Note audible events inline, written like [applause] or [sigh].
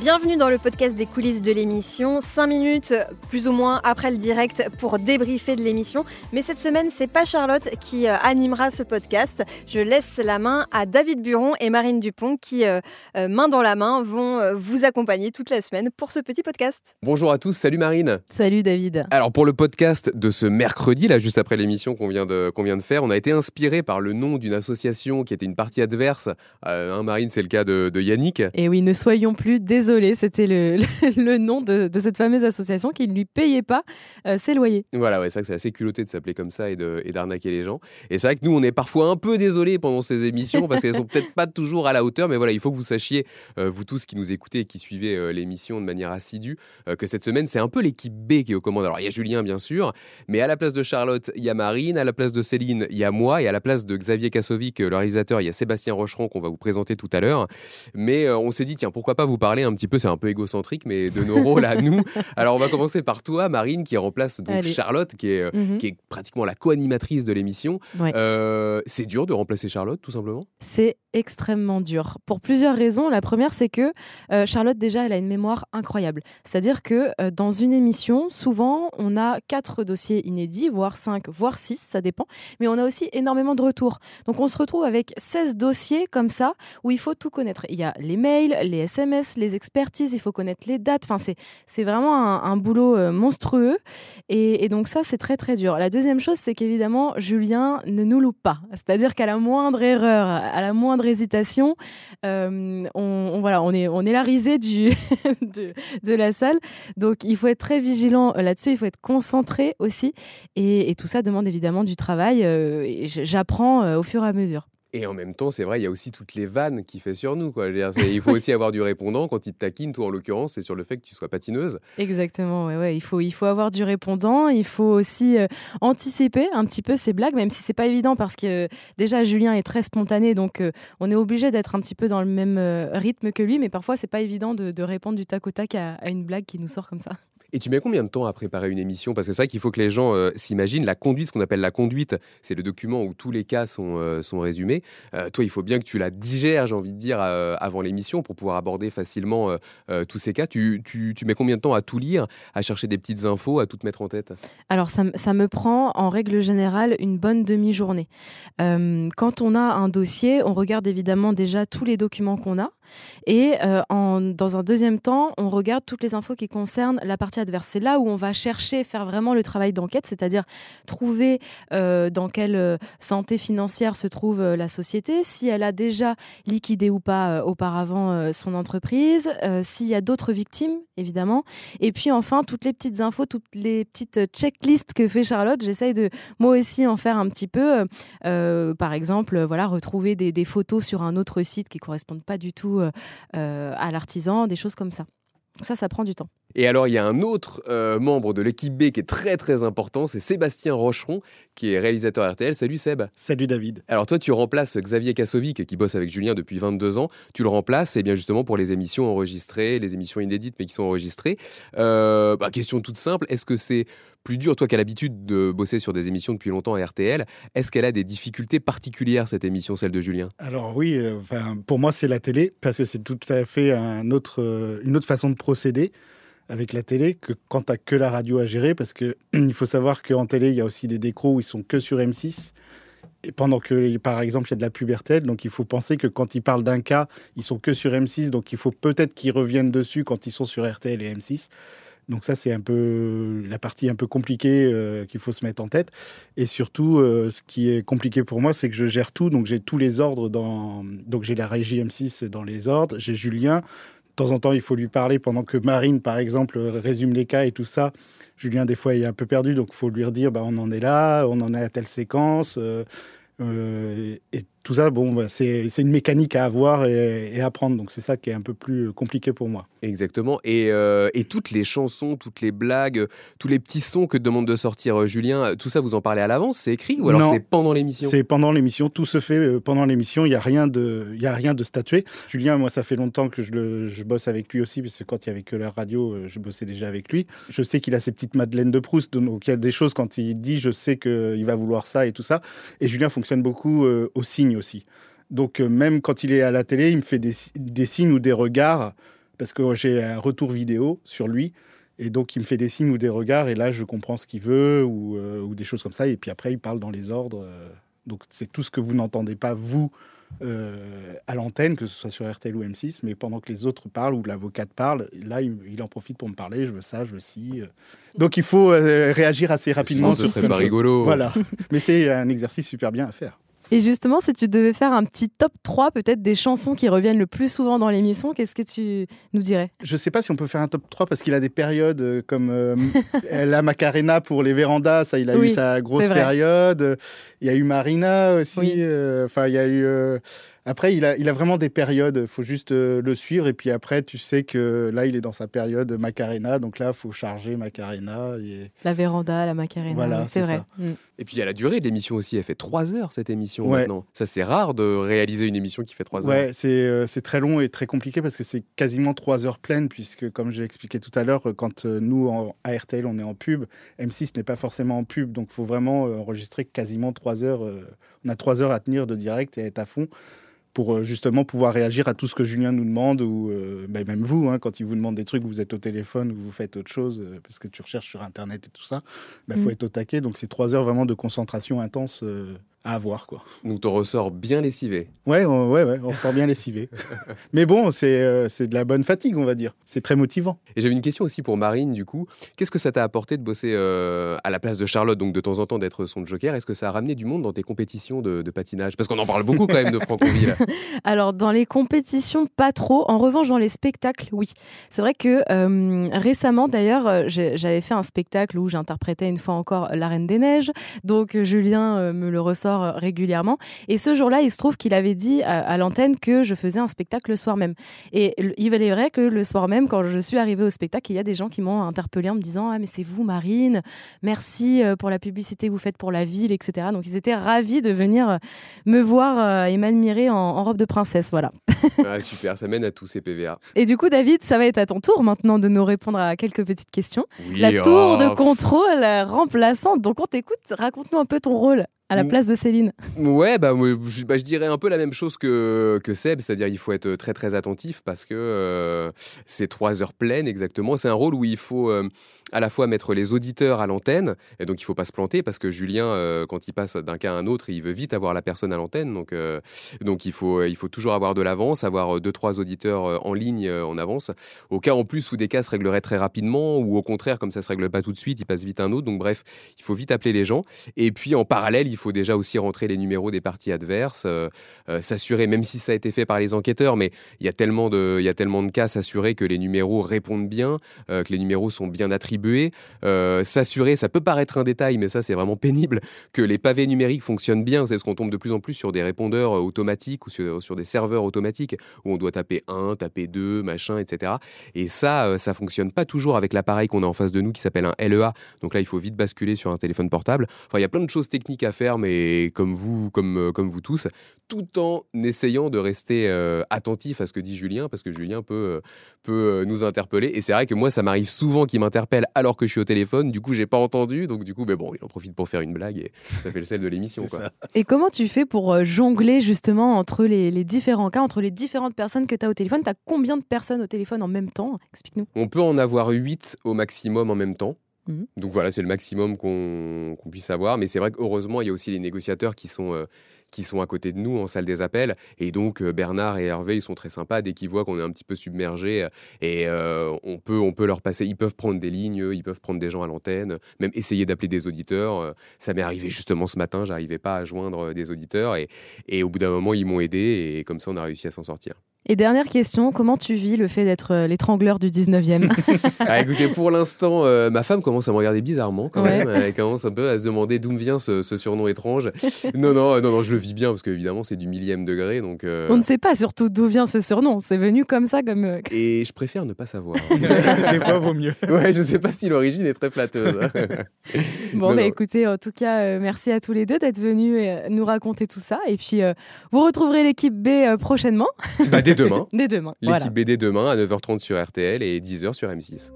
Bienvenue dans le podcast des coulisses de l'émission. 5 minutes plus ou moins après le direct pour débriefer de l'émission. Mais cette semaine, c'est pas Charlotte qui euh, animera ce podcast. Je laisse la main à David Buron et Marine Dupont qui, euh, euh, main dans la main, vont vous accompagner toute la semaine pour ce petit podcast. Bonjour à tous, salut Marine. Salut David. Alors pour le podcast de ce mercredi, là juste après l'émission qu'on vient, de, qu'on vient de faire, on a été inspiré par le nom d'une association qui était une partie adverse. Hein, Marine, c'est le cas de, de Yannick. Et oui, ne soyons plus désolés désolé, c'était le, [laughs] le, nom de, de, cette fameuse association qui ne lui payait pas euh, ses loyers. Voilà, ouais, c'est vrai que c'est assez culotté de s'appeler comme ça et, de, et d'arnaquer les gens. Et c'est vrai que nous, on est parfois un peu désolé pendant ces émissions parce qu'elles sont [laughs] peut-être pas toujours à la hauteur, mais voilà, il faut que vous sachiez, euh, vous tous qui nous écoutez et qui suivez euh, l'émission de manière assidue, que cette semaine, c'est un peu l'équipe B qui est aux commandes. Alors, il y a Julien, bien sûr, mais à la place de Charlotte, il y a Marine, à la place de Céline, il y a moi, et à la place de Xavier Kassovic, le réalisateur, il y a Sébastien Rocheron qu'on va vous présenter tout à l'heure. Mais on s'est dit, tiens, pourquoi pas vous parler un petit peu, c'est un peu égocentrique, mais de nos rôles à nous. [laughs] Alors, on va commencer par toi, Marine, qui remplace donc Charlotte, qui est, mhm. qui est pratiquement la co-animatrice de l'émission. Euh, c'est dur de remplacer Charlotte, tout simplement? C'est extrêmement dur. Pour plusieurs raisons. La première, c'est que euh, Charlotte, déjà, elle a une mémoire incroyable. C'est-à-dire que euh, dans une émission, souvent, on a quatre dossiers inédits, voire cinq, voire six, ça dépend. Mais on a aussi énormément de retours. Donc, on se retrouve avec 16 dossiers comme ça, où il faut tout connaître. Il y a les mails, les SMS, les expertises, il faut connaître les dates. Enfin, c'est vraiment un, boulot euh, monstrueux. Et, donc, ça, c'est très, très dur. La deuxième chose, c'est qu'évidemment, Julien ne nous loupe pas. C'est-à-dire qu'à la moindre erreur, à la moindre hésitation, euh, on, voilà, on est, on est la risée du, [laughs] de, la salle. Donc, il faut être très vigilant euh, là-dessus. Il faut être concentré aussi. Et, tout ça demande évidemment du travail. J'apprends au fur et à mesure. Et en même temps, c'est vrai, il y a aussi toutes les vannes qu'il fait sur nous. Il faut aussi avoir du répondant quand il te taquine, toi en l'occurrence, c'est sur le fait que tu sois patineuse. Exactement, ouais, ouais. Il, faut, il faut avoir du répondant, il faut aussi euh, anticiper un petit peu ces blagues, même si c'est pas évident parce que euh, déjà Julien est très spontané, donc euh, on est obligé d'être un petit peu dans le même rythme que lui, mais parfois c'est pas évident de, répondre du tac au tac à une blague qui nous sort comme ça. Et tu mets combien de temps à préparer une émission? Parce que c'est vrai qu'il faut que les gens euh, s'imaginent la conduite, ce qu'on appelle la conduite, c'est le document où tous les cas sont, euh, sont résumés. Euh, toi, il faut bien que tu la digères, j'ai envie de dire, avant l'émission pour pouvoir aborder facilement tous ces cas. Tu, tu, mets combien de temps à tout lire, à chercher des petites infos, à tout te mettre en tête? Alors, ça, ça, me prend en règle générale une bonne demi-journée. quand on a un dossier, on regarde évidemment déjà tous les documents qu'on a. Et en, dans un deuxième temps, on regarde toutes les infos qui concernent la partie adverse. C'est là où on va chercher, faire vraiment le travail d'enquête, c'est-à-dire trouver euh, dans quelle euh, santé financière se trouve euh, la société, si elle a déjà liquidé ou pas auparavant son entreprise, s'il y a d'autres victimes, évidemment. Et puis enfin, toutes les petites infos, toutes les petites checklists que fait Charlotte, j'essaye de moi aussi en faire un petit peu. par exemple, voilà, retrouver des, des, photos sur un autre site qui correspondent pas du tout à l'artisan, des choses comme ça. Ça, ça prend du temps. Et alors, il y a un autre euh, membre de l'équipe B qui est très très important, c'est Sébastien Rocheron, qui est réalisateur RTL. Salut Seb. Salut David. Alors toi, tu remplaces Xavier Kassovic, qui bosse avec Julien depuis 22 ans. Tu le remplaces, et bien justement pour les émissions enregistrées, les émissions inédites mais qui sont enregistrées. Euh, bah, question toute simple, est-ce que c'est plus dur, toi qui as l'habitude de bosser sur des émissions depuis longtemps à RTL, est-ce qu'elle a des difficultés particulières, cette émission, celle de Julien? Alors oui, euh, pour moi c'est la télé, parce que c'est tout à fait un autre, une autre façon de procéder avec la télé que quand tu que la radio à gérer, parce que [clears throat] il faut savoir qu'en télé, il y a aussi des décros où ils sont que sur M6. Et pendant que, par exemple, il y a de la puberté, donc il faut penser que quand ils parlent d'un cas, ils sont que sur M6, donc il faut peut-être qu'ils reviennent dessus quand ils sont sur RTL et M6. Donc ça, c'est un peu la partie un peu compliquée euh, qu'il faut se mettre en tête. Et surtout, euh, ce qui est compliqué pour moi, c'est que je gère tout. Donc j'ai tous les ordres dans... Donc j'ai la régie M6 dans les ordres, j'ai Julien, temps en temps, il faut lui parler pendant que Marine, par exemple, résume les cas et tout ça. Julien, des fois, il est un peu perdu, donc il faut lui redire bah, on en est là, on en est à telle séquence. Euh, euh, tout ça, bon, bah, c'est une mécanique à avoir et, et apprendre. Donc c'est ça qui est un peu plus compliqué pour moi. Exactement. Et, euh, et, toutes les chansons, toutes les blagues, tous les petits sons que demande de sortir euh, Julien, tout ça, vous en parlez à l'avance C'est écrit ou alors c'est pendant l'émission? C'est pendant l'émission. Tout se fait pendant l'émission. Il n'y a, rien de, a rien de statué. Julien, moi, ça fait longtemps que je, je bosse avec lui aussi, parce que quand il y avait que la radio, je bossais déjà avec lui. Je sais qu'il a ses petites madeleines de Proust. Donc il y a des choses quand il dit, je sais qu'il va vouloir ça et tout ça. Et Julien fonctionne beaucoup au signe aussi. Donc euh, même quand il est à la télé, il me fait des, signes ou des regards parce que j'ai un retour vidéo sur lui. Et donc, il me fait des signes ou des regards, et là, je comprends ce qu'il veut, ou, euh, ou, des choses comme ça. Et puis après, il parle dans les ordres. Euh. donc, c'est tout ce que vous n'entendez pas, vous, à l'antenne, que ce soit sur RTL ou M6, mais pendant que les autres parlent ou l'avocate parle, là, il, il, en profite pour me parler. Je veux ça, je veux ci. Donc, il faut réagir assez rapidement. Ce serait pas rigolo. Voilà. [laughs] mais c'est un exercice super bien à faire. Et justement, si tu devais faire un petit top 3 peut-être des chansons qui reviennent le plus souvent dans l'émission, qu'est-ce que tu nous dirais? Je ne sais pas si on peut faire un top 3 parce qu'il a des périodes euh, comme euh, [laughs] la Macarena pour les vérandas, ça il a eu sa grosse période. Il y a eu Marina aussi. Euh, enfin, il y a eu après, il a, il a vraiment des périodes. Il faut juste le suivre. Et puis après, tu sais que là, il est dans sa période Macarena. Donc là, il faut charger Macarena. Et... La véranda, la Macarena. Voilà, c'est vrai. Mm. Et puis, il y a la durée de l'émission aussi. Elle fait trois heures, cette émission, maintenant. Ça, c'est rare de réaliser une émission qui fait trois heures. Ouais, euh, c'est très long et très compliqué parce que c'est quasiment trois heures pleines. Puisque, comme j'ai expliqué tout à l'heure, quand euh, nous, en, à RTL, on est en pub, M6 n'est pas forcément en pub. Donc, il faut vraiment enregistrer quasiment trois heures. on a trois heures à tenir de direct et être à fond pour euh, justement pouvoir réagir à tout ce que Julien nous demande, ou euh, ben, même vous, hein, quand il vous demande des trucs, vous êtes au téléphone ou vous faites autre chose, euh, parce que tu recherches sur Internet et tout ça, il ben, faut mm. être au taquet. Donc c'est trois heures vraiment de concentration intense à avoir. Quoi. Donc ton ressort bien lessivé. Ouais, ouais, ouais, on ressort bien lessivé. [laughs] Mais bon, c'est euh, c'est de la bonne fatigue, on va dire. C'est très motivant. Et j'avais une question aussi pour Marine, du coup. Qu'est-ce que ça t'a apporté de bosser euh, à la place de Charlotte, donc de temps en temps d'être son joker? Est-ce que ça a ramené du monde dans tes compétitions de, patinage? Parce qu'on en parle beaucoup quand même de Franconville. [laughs] Alors, dans les compétitions, pas trop. En revanche, dans les spectacles, oui. C'est vrai que euh, récemment, d'ailleurs, j'avais fait un spectacle où j'interprétais une fois encore La Reine des Neiges. Donc, Julien me le ressort euh, régulièrement. Et ce jour-là, il se trouve qu'il avait dit à, l'antenne que je faisais un spectacle le soir même. Et il est vrai que le soir même, quand je suis arrivée au spectacle, il y a des gens qui m'ont interpellé en me disant Ah, mais c'est vous, Marine, merci euh, pour la publicité que vous faites pour la ville, etc. Donc ils étaient ravis de venir euh, me voir et m'admirer en, robe de princesse. Voilà. [laughs] Ah, super, ça mène à tous ces PVA. Et du coup, David, ça va être à ton tour maintenant de nous répondre à quelques petites questions. la tour de oh. contrôle remplaçante. Donc on t'écoute, raconte-nous un peu ton rôle à la place de Céline Ouais, bah, bah, je dirais un peu la même chose que, que Seb, c'est-à-dire il faut être très très attentif parce que euh, c'est trois heures pleines exactement. C'est un rôle où il faut euh, à la fois mettre les auditeurs à l'antenne, et donc il faut pas se planter parce que Julien, euh, quand il passe d'un cas à un autre, il veut vite avoir la personne à l'antenne, donc, donc il, faut, il faut toujours avoir de l'avance, avoir deux trois auditeurs en ligne en avance. Au cas en plus où des cas se régleraient très rapidement, ou au contraire comme ça se règle pas tout de suite, il passe vite un autre. Donc bref, il faut vite appeler les gens, et puis en parallèle il faut déjà aussi rentrer les numéros des parties adverses, euh, euh, s'assurer, même si ça a été fait par les enquêteurs, mais il y a tellement de, il cas, s'assurer que les numéros répondent bien, euh, que les numéros sont bien attribués, s'assurer, ça peut paraître un détail, mais ça c'est vraiment [laughs] pénible, que les pavés numériques fonctionnent bien. C'est ce qu'on tombe de plus en plus sur des répondeurs automatiques ou sur, sur, des serveurs automatiques où on doit taper 1, taper 2, machin, etc. Et ça, ça fonctionne pas toujours avec l'appareil qu'on a en face de nous qui s'appelle un LEA. Donc là, il faut vite basculer sur un téléphone portable. Enfin, il y a plein de choses techniques à faire mais comme vous, comme, euh, comme vous tous, tout en essayant de rester euh, attentif à ce que dit Julien, parce que Julien peut, euh, peut nous interpeller. Et c'est vrai que moi, ça m'arrive souvent qu'il m'interpelle alors que je suis au téléphone. Du coup, j'ai pas entendu. Donc, du coup, mais bon, il en profite pour faire une blague et ça fait le sel de l'émission. Et comment tu fais pour jongler justement entre les, les différents cas, entre les différentes personnes que tu as au téléphone? Tu as combien de personnes au téléphone en même temps? Explique-nous. On peut en avoir 8 au maximum en même temps. Mhm. Donc voilà, c'est le maximum qu'on puisse avoir. Mais c'est vrai qu'heureusement, il y a aussi les négociateurs qui sont, euh, qui sont à côté de nous en salle des appels. Et donc, euh, Bernard et Hervé, ils sont très sympas. Dès qu'ils voient qu'on est un petit peu submergé, euh, et on, peut, on peut leur passer. Ils peuvent prendre des lignes, ils peuvent prendre des gens à l'antenne, même essayer d'appeler des auditeurs. ça m'est arrivé justement ce matin, j'arrivais pas à joindre des auditeurs. Et, et au bout d'un moment, ils m'ont aidé. Et comme ça, on a réussi à s'en sortir. Et dernière question, comment tu vis le fait d'être euh, l'étrangleur du 19e [laughs] ah, Écoutez, pour l'instant, euh, ma femme commence à me regarder bizarrement quand même. Elle commence un peu à se demander d'où me vient ce, surnom étrange. Non, non, non, non, je le vis bien parce qu'évidemment, c'est du millième degré. Donc, euh, On ne sait pas surtout d'où vient ce surnom. C'est venu comme ça. comme. [laughs] Et je préfère ne pas savoir. [laughs] Des fois, vaut mieux. Ouais, je ne sais pas si l'origine est très flatteuse. bon, bah, écoutez, en tout cas, merci à tous les deux d'être venus nous raconter tout ça. Et puis, vous retrouverez l'équipe B prochainement. Bah, dès demain. Dès demain. L'équipe BD demain à 9h30 sur RTL et 10h sur M6.